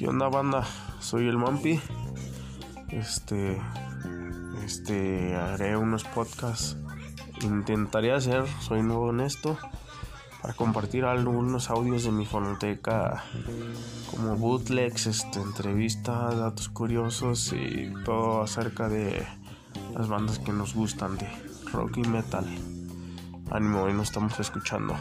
¿Qué onda banda? Soy el Mampi. Este este haré unos podcasts. Intentaré hacer, soy nuevo en esto, para compartir algunos audios de mi fonoteca como bootlegs, este, entrevistas, datos curiosos y todo acerca de las bandas que nos gustan de rock y metal. Ánimo, hoy nos estamos escuchando.